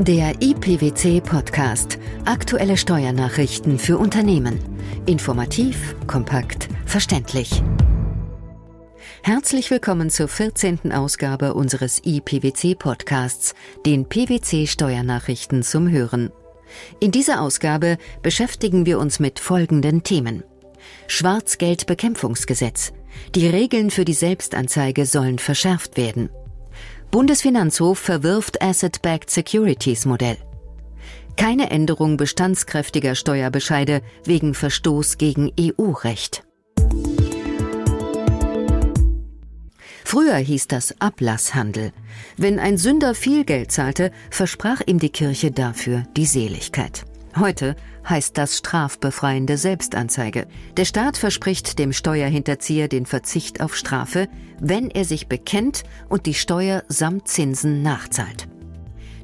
Der IPWC Podcast. Aktuelle Steuernachrichten für Unternehmen. Informativ, kompakt, verständlich. Herzlich willkommen zur 14. Ausgabe unseres IPWC Podcasts, den PWC Steuernachrichten zum Hören. In dieser Ausgabe beschäftigen wir uns mit folgenden Themen. Schwarzgeldbekämpfungsgesetz. Die Regeln für die Selbstanzeige sollen verschärft werden. Bundesfinanzhof verwirft Asset-Backed Securities Modell. Keine Änderung bestandskräftiger Steuerbescheide wegen Verstoß gegen EU-Recht. Früher hieß das Ablasshandel. Wenn ein Sünder viel Geld zahlte, versprach ihm die Kirche dafür die Seligkeit. Heute heißt das strafbefreiende Selbstanzeige. Der Staat verspricht dem Steuerhinterzieher den Verzicht auf Strafe, wenn er sich bekennt und die Steuer samt Zinsen nachzahlt.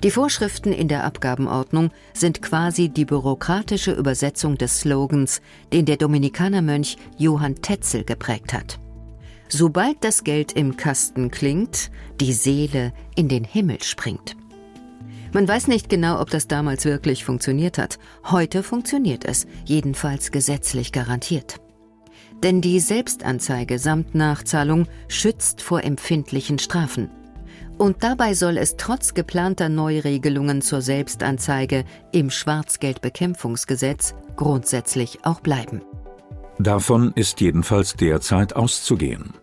Die Vorschriften in der Abgabenordnung sind quasi die bürokratische Übersetzung des Slogans, den der Dominikanermönch Johann Tetzel geprägt hat. Sobald das Geld im Kasten klingt, die Seele in den Himmel springt. Man weiß nicht genau, ob das damals wirklich funktioniert hat. Heute funktioniert es, jedenfalls gesetzlich garantiert. Denn die Selbstanzeige samt Nachzahlung schützt vor empfindlichen Strafen. Und dabei soll es trotz geplanter Neuregelungen zur Selbstanzeige im Schwarzgeldbekämpfungsgesetz grundsätzlich auch bleiben. Davon ist jedenfalls derzeit auszugehen.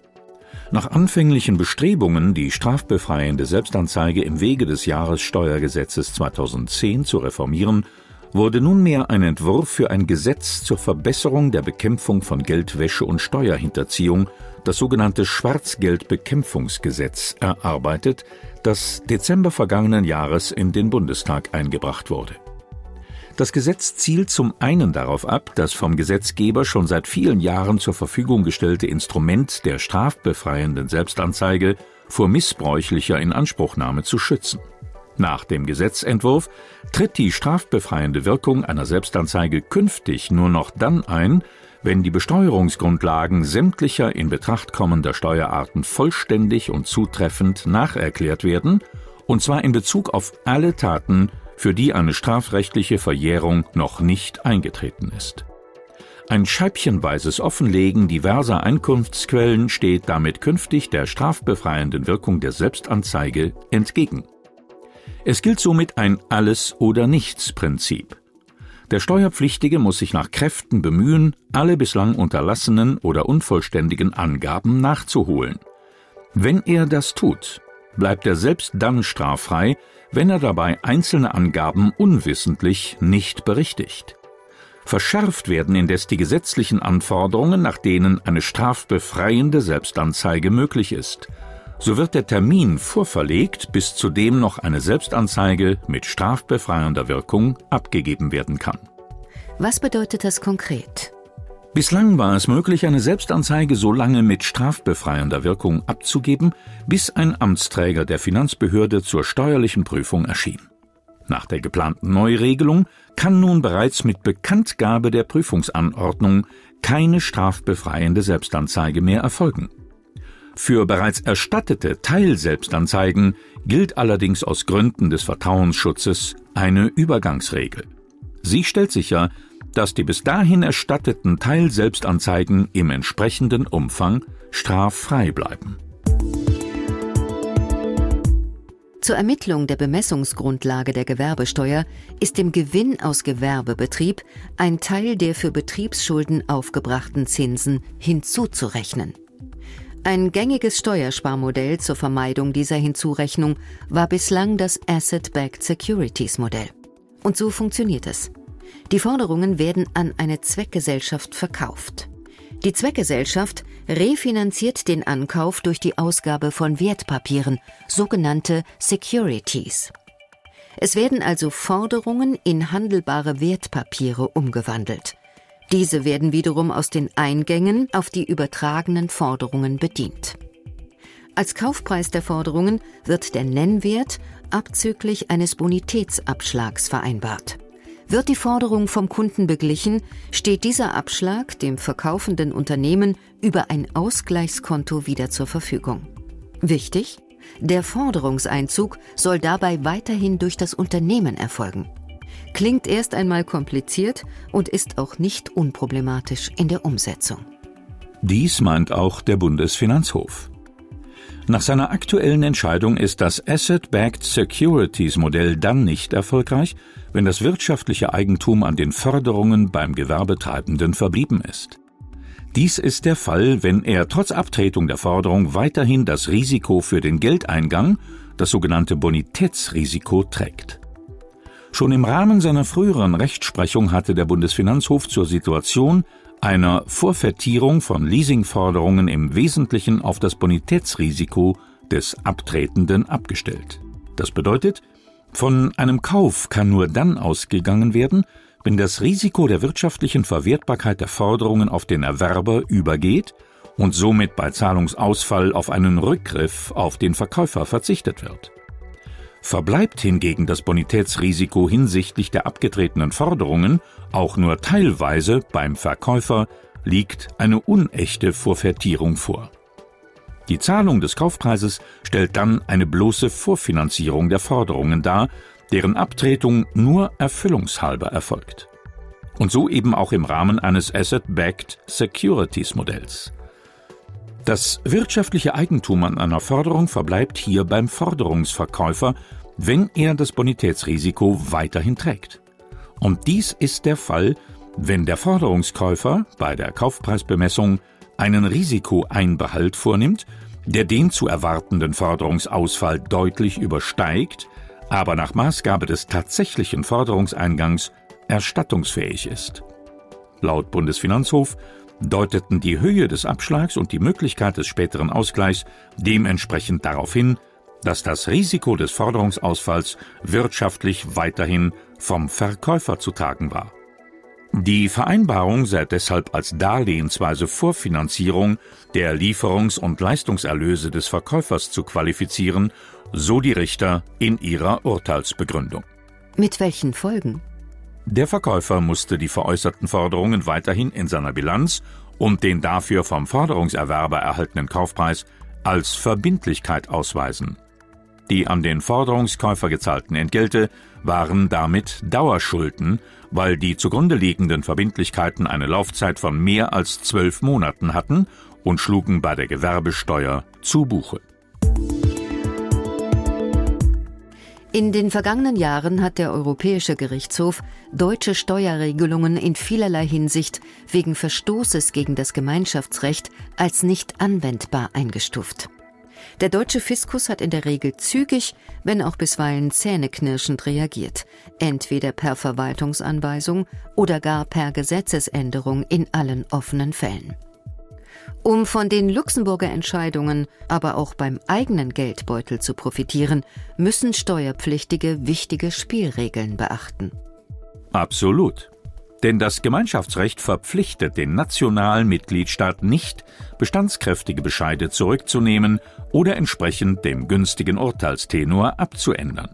Nach anfänglichen Bestrebungen, die strafbefreiende Selbstanzeige im Wege des Jahressteuergesetzes 2010 zu reformieren, wurde nunmehr ein Entwurf für ein Gesetz zur Verbesserung der Bekämpfung von Geldwäsche und Steuerhinterziehung, das sogenannte Schwarzgeldbekämpfungsgesetz, erarbeitet, das Dezember vergangenen Jahres in den Bundestag eingebracht wurde. Das Gesetz zielt zum einen darauf ab, das vom Gesetzgeber schon seit vielen Jahren zur Verfügung gestellte Instrument der strafbefreienden Selbstanzeige vor missbräuchlicher Inanspruchnahme zu schützen. Nach dem Gesetzentwurf tritt die strafbefreiende Wirkung einer Selbstanzeige künftig nur noch dann ein, wenn die Besteuerungsgrundlagen sämtlicher in Betracht kommender Steuerarten vollständig und zutreffend nacherklärt werden, und zwar in Bezug auf alle Taten, für die eine strafrechtliche Verjährung noch nicht eingetreten ist. Ein scheibchenweises Offenlegen diverser Einkunftsquellen steht damit künftig der strafbefreienden Wirkung der Selbstanzeige entgegen. Es gilt somit ein Alles- oder Nichts-Prinzip. Der Steuerpflichtige muss sich nach Kräften bemühen, alle bislang unterlassenen oder unvollständigen Angaben nachzuholen. Wenn er das tut, bleibt er selbst dann straffrei, wenn er dabei einzelne Angaben unwissentlich nicht berichtigt. Verschärft werden indes die gesetzlichen Anforderungen, nach denen eine strafbefreiende Selbstanzeige möglich ist. So wird der Termin vorverlegt, bis zu dem noch eine Selbstanzeige mit strafbefreiender Wirkung abgegeben werden kann. Was bedeutet das konkret? Bislang war es möglich, eine Selbstanzeige so lange mit strafbefreiender Wirkung abzugeben, bis ein Amtsträger der Finanzbehörde zur steuerlichen Prüfung erschien. Nach der geplanten Neuregelung kann nun bereits mit Bekanntgabe der Prüfungsanordnung keine strafbefreiende Selbstanzeige mehr erfolgen. Für bereits erstattete Teilselbstanzeigen gilt allerdings aus Gründen des Vertrauensschutzes eine Übergangsregel. Sie stellt sicher, dass die bis dahin erstatteten Teilselbstanzeigen im entsprechenden Umfang straffrei bleiben. Zur Ermittlung der Bemessungsgrundlage der Gewerbesteuer ist dem Gewinn aus Gewerbebetrieb ein Teil der für Betriebsschulden aufgebrachten Zinsen hinzuzurechnen. Ein gängiges Steuersparmodell zur Vermeidung dieser Hinzurechnung war bislang das Asset-Backed Securities Modell. Und so funktioniert es. Die Forderungen werden an eine Zweckgesellschaft verkauft. Die Zweckgesellschaft refinanziert den Ankauf durch die Ausgabe von Wertpapieren, sogenannte Securities. Es werden also Forderungen in handelbare Wertpapiere umgewandelt. Diese werden wiederum aus den Eingängen auf die übertragenen Forderungen bedient. Als Kaufpreis der Forderungen wird der Nennwert abzüglich eines Bonitätsabschlags vereinbart. Wird die Forderung vom Kunden beglichen, steht dieser Abschlag dem verkaufenden Unternehmen über ein Ausgleichskonto wieder zur Verfügung. Wichtig, Der Forderungseinzug soll dabei weiterhin durch das Unternehmen erfolgen. Klingt erst einmal kompliziert und ist auch nicht unproblematisch in der Umsetzung. Dies meint auch der Bundesfinanzhof. Nach seiner aktuellen Entscheidung ist das Asset-Backed Securities Modell dann nicht erfolgreich, wenn das wirtschaftliche Eigentum an den Förderungen beim Gewerbetreibenden verblieben ist. Dies ist der Fall, wenn er trotz Abtretung der Forderung weiterhin das Risiko für den Geldeingang, das sogenannte Bonitätsrisiko, trägt. Schon im Rahmen seiner früheren Rechtsprechung hatte der Bundesfinanzhof zur Situation einer Vorvertierung von Leasingforderungen im Wesentlichen auf das Bonitätsrisiko des Abtretenden abgestellt. Das bedeutet, von einem Kauf kann nur dann ausgegangen werden, wenn das Risiko der wirtschaftlichen Verwertbarkeit der Forderungen auf den Erwerber übergeht und somit bei Zahlungsausfall auf einen Rückgriff auf den Verkäufer verzichtet wird. Verbleibt hingegen das Bonitätsrisiko hinsichtlich der abgetretenen Forderungen auch nur teilweise beim Verkäufer, liegt eine unechte Vorvertierung vor. Die Zahlung des Kaufpreises stellt dann eine bloße Vorfinanzierung der Forderungen dar, deren Abtretung nur erfüllungshalber erfolgt. Und so eben auch im Rahmen eines Asset-Backed Securities Modells. Das wirtschaftliche Eigentum an einer Forderung verbleibt hier beim Forderungsverkäufer, wenn er das Bonitätsrisiko weiterhin trägt. Und dies ist der Fall, wenn der Forderungskäufer bei der Kaufpreisbemessung einen Risikoeinbehalt vornimmt, der den zu erwartenden Forderungsausfall deutlich übersteigt aber nach Maßgabe des tatsächlichen Forderungseingangs erstattungsfähig ist. Laut Bundesfinanzhof deuteten die Höhe des Abschlags und die Möglichkeit des späteren Ausgleichs dementsprechend darauf hin, dass das Risiko des Forderungsausfalls wirtschaftlich weiterhin vom Verkäufer zu tragen war. Die Vereinbarung sei deshalb als darlehensweise Vorfinanzierung der Lieferungs- und Leistungserlöse des Verkäufers zu qualifizieren so die Richter in ihrer Urteilsbegründung. Mit welchen Folgen? Der Verkäufer musste die veräußerten Forderungen weiterhin in seiner Bilanz und den dafür vom Forderungserwerber erhaltenen Kaufpreis als Verbindlichkeit ausweisen. Die an den Forderungskäufer gezahlten Entgelte waren damit Dauerschulden, weil die zugrunde liegenden Verbindlichkeiten eine Laufzeit von mehr als zwölf Monaten hatten und schlugen bei der Gewerbesteuer zu Buche. In den vergangenen Jahren hat der Europäische Gerichtshof deutsche Steuerregelungen in vielerlei Hinsicht wegen Verstoßes gegen das Gemeinschaftsrecht als nicht anwendbar eingestuft. Der deutsche Fiskus hat in der Regel zügig, wenn auch bisweilen zähneknirschend reagiert, entweder per Verwaltungsanweisung oder gar per Gesetzesänderung in allen offenen Fällen. Um von den Luxemburger Entscheidungen, aber auch beim eigenen Geldbeutel zu profitieren, müssen Steuerpflichtige wichtige Spielregeln beachten. Absolut. Denn das Gemeinschaftsrecht verpflichtet den nationalen Mitgliedstaat nicht, bestandskräftige Bescheide zurückzunehmen oder entsprechend dem günstigen Urteilstenor abzuändern.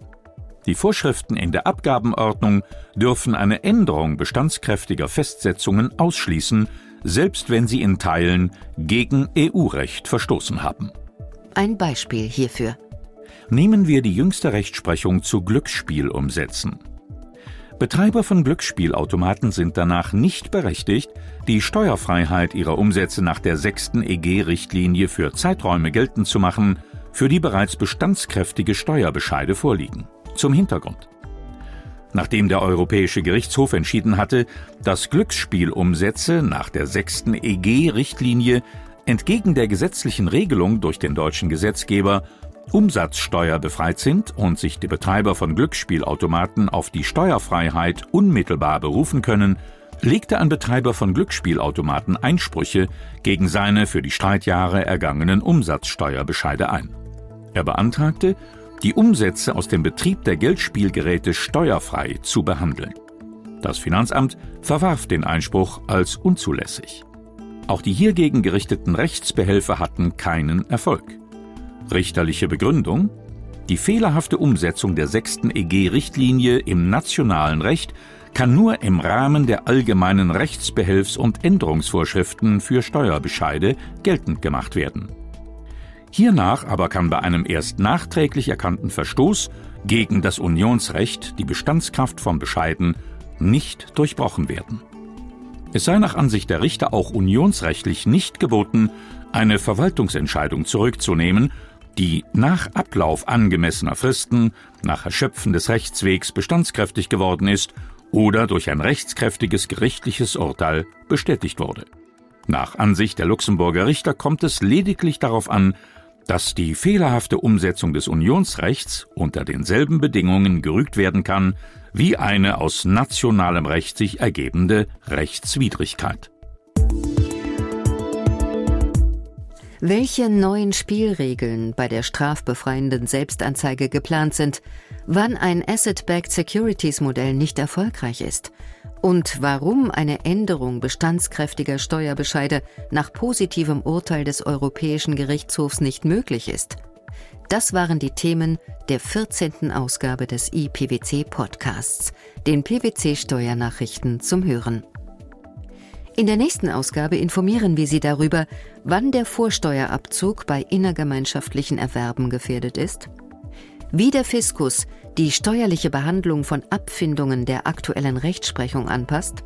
Die Vorschriften in der Abgabenordnung dürfen eine Änderung bestandskräftiger Festsetzungen ausschließen, selbst wenn sie in Teilen gegen EU-Recht verstoßen haben. Ein Beispiel hierfür. Nehmen wir die jüngste Rechtsprechung zu Glücksspielumsätzen. Betreiber von Glücksspielautomaten sind danach nicht berechtigt, die Steuerfreiheit ihrer Umsätze nach der sechsten EG-Richtlinie für Zeiträume geltend zu machen, für die bereits bestandskräftige Steuerbescheide vorliegen. Zum Hintergrund. Nachdem der Europäische Gerichtshof entschieden hatte, dass Glücksspielumsätze nach der sechsten EG-Richtlinie entgegen der gesetzlichen Regelung durch den deutschen Gesetzgeber umsatzsteuerbefreit sind und sich die Betreiber von Glücksspielautomaten auf die Steuerfreiheit unmittelbar berufen können, legte ein Betreiber von Glücksspielautomaten Einsprüche gegen seine für die Streitjahre ergangenen Umsatzsteuerbescheide ein. Er beantragte, die Umsätze aus dem Betrieb der Geldspielgeräte steuerfrei zu behandeln. Das Finanzamt verwarf den Einspruch als unzulässig. Auch die hiergegen gerichteten Rechtsbehelfe hatten keinen Erfolg. Richterliche Begründung Die fehlerhafte Umsetzung der sechsten EG-Richtlinie im nationalen Recht kann nur im Rahmen der allgemeinen Rechtsbehelfs- und Änderungsvorschriften für Steuerbescheide geltend gemacht werden. Hiernach aber kann bei einem erst nachträglich erkannten Verstoß gegen das Unionsrecht die Bestandskraft von Bescheiden nicht durchbrochen werden. Es sei nach Ansicht der Richter auch unionsrechtlich nicht geboten, eine Verwaltungsentscheidung zurückzunehmen, die nach Ablauf angemessener Fristen, nach Erschöpfen des Rechtswegs bestandskräftig geworden ist oder durch ein rechtskräftiges gerichtliches Urteil bestätigt wurde. Nach Ansicht der Luxemburger Richter kommt es lediglich darauf an, dass die fehlerhafte Umsetzung des Unionsrechts unter denselben Bedingungen gerügt werden kann wie eine aus nationalem Recht sich ergebende Rechtswidrigkeit. Welche neuen Spielregeln bei der strafbefreienden Selbstanzeige geplant sind, wann ein Asset-Backed Securities Modell nicht erfolgreich ist und warum eine Änderung bestandskräftiger Steuerbescheide nach positivem Urteil des Europäischen Gerichtshofs nicht möglich ist. Das waren die Themen der 14. Ausgabe des IPWC Podcasts, den PwC Steuernachrichten zum Hören. In der nächsten Ausgabe informieren wir Sie darüber, wann der Vorsteuerabzug bei innergemeinschaftlichen Erwerben gefährdet ist, wie der Fiskus die steuerliche Behandlung von Abfindungen der aktuellen Rechtsprechung anpasst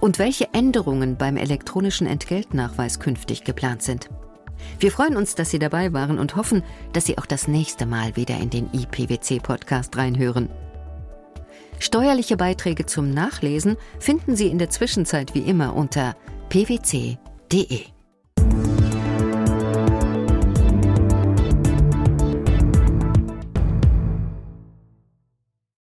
und welche Änderungen beim elektronischen Entgeltnachweis künftig geplant sind. Wir freuen uns, dass Sie dabei waren und hoffen, dass Sie auch das nächste Mal wieder in den IPWC-Podcast reinhören. Steuerliche Beiträge zum Nachlesen finden Sie in der Zwischenzeit wie immer unter pwc.de.